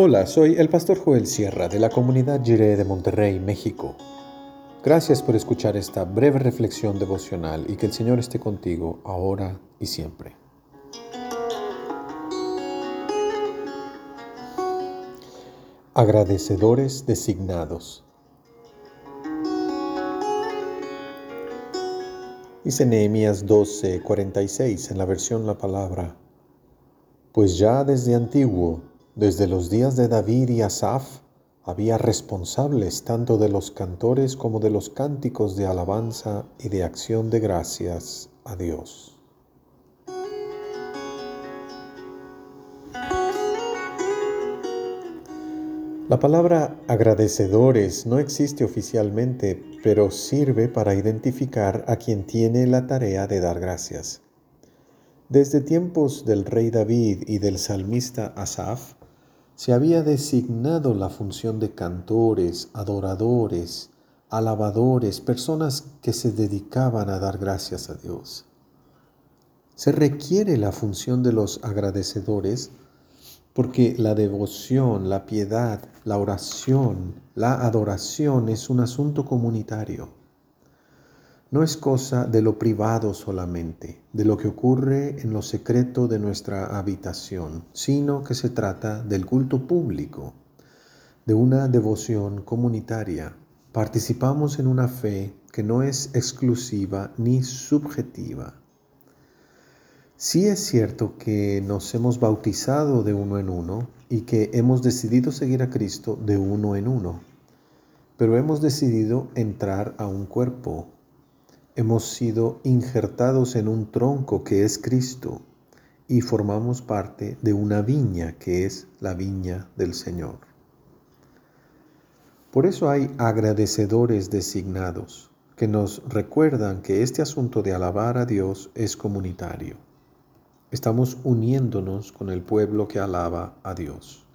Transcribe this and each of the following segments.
Hola, soy el pastor Joel Sierra de la comunidad Jiré de Monterrey, México. Gracias por escuchar esta breve reflexión devocional y que el Señor esté contigo ahora y siempre. Agradecedores designados. Dice Nehemías 12:46 en la versión La Palabra, pues ya desde antiguo, desde los días de David y Asaf, había responsables tanto de los cantores como de los cánticos de alabanza y de acción de gracias a Dios. La palabra agradecedores no existe oficialmente, pero sirve para identificar a quien tiene la tarea de dar gracias. Desde tiempos del rey David y del salmista Asaf, se había designado la función de cantores, adoradores, alabadores, personas que se dedicaban a dar gracias a Dios. Se requiere la función de los agradecedores porque la devoción, la piedad, la oración, la adoración es un asunto comunitario. No es cosa de lo privado solamente, de lo que ocurre en lo secreto de nuestra habitación, sino que se trata del culto público, de una devoción comunitaria. Participamos en una fe que no es exclusiva ni subjetiva Sí es cierto que nos hemos bautizado de uno en uno y que hemos decidido seguir a Cristo de uno en uno, pero hemos decidido entrar a un cuerpo. Hemos sido injertados en un tronco que es Cristo y formamos parte de una viña que es la viña del Señor. Por eso hay agradecedores designados que nos recuerdan que este asunto de alabar a Dios es comunitario estamos uniéndonos con el pueblo que alaba a Dios.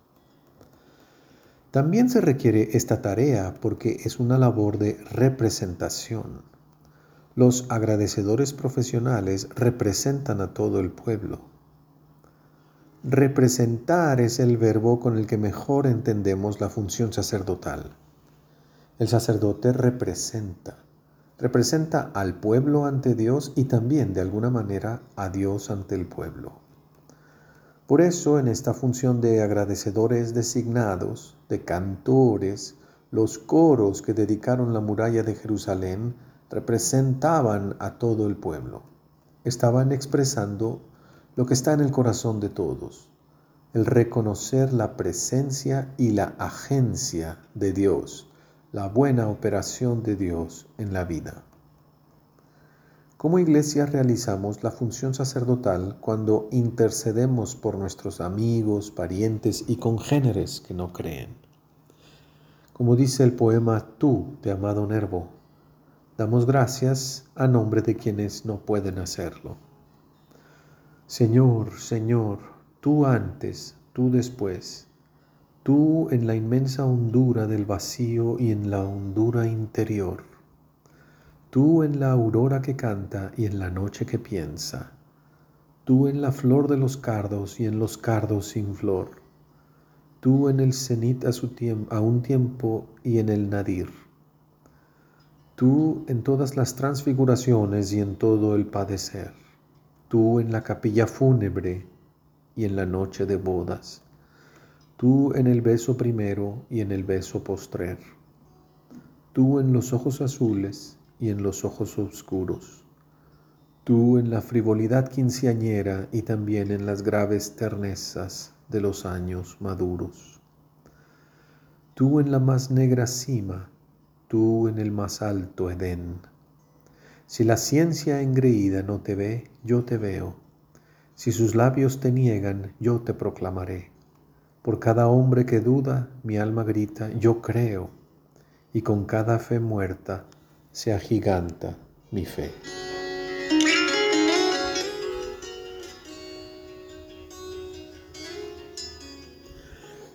También se requiere esta tarea porque es una labor de representación. Los agradecedores profesionales representan a todo el pueblo. Representar es el verbo con el que mejor entendemos la función sacerdotal. El sacerdote representa representa al pueblo ante Dios y también de alguna manera a Dios ante el pueblo. Por eso en esta función de agradecedores designados, de cantores, los coros que dedicaron la muralla de Jerusalén representaban a todo el pueblo. Estaban expresando lo que está en el corazón de todos, el reconocer la presencia y la agencia de Dios la buena operación de Dios en la vida. Como iglesia realizamos la función sacerdotal cuando intercedemos por nuestros amigos, parientes y congéneres que no creen. Como dice el poema Tú de Amado Nervo, damos gracias a nombre de quienes no pueden hacerlo. Señor, Señor, tú antes, tú después, tú en la inmensa hondura del vacío y en la hondura interior, tú en la aurora que canta y en la noche que piensa, tú en la flor de los cardos y en los cardos sin flor, tú en el cenit a, su a un tiempo y en el nadir, tú en todas las transfiguraciones y en todo el padecer, tú en la capilla fúnebre y en la noche de bodas. Tú en el beso primero y en el beso postrer, tú en los ojos azules y en los ojos oscuros, tú en la frivolidad quinceañera y también en las graves ternezas de los años maduros, tú en la más negra cima, tú en el más alto Edén. Si la ciencia engreída no te ve, yo te veo. Si sus labios te niegan, yo te proclamaré. Por cada hombre que duda, mi alma grita, yo creo, y con cada fe muerta se agiganta mi fe.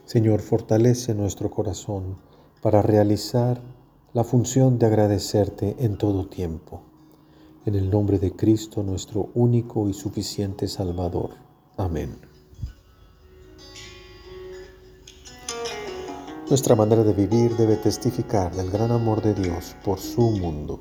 Señor, fortalece nuestro corazón para realizar la función de agradecerte en todo tiempo. En el nombre de Cristo, nuestro único y suficiente Salvador. Amén. Nuestra manera de vivir debe testificar del gran amor de Dios por su mundo.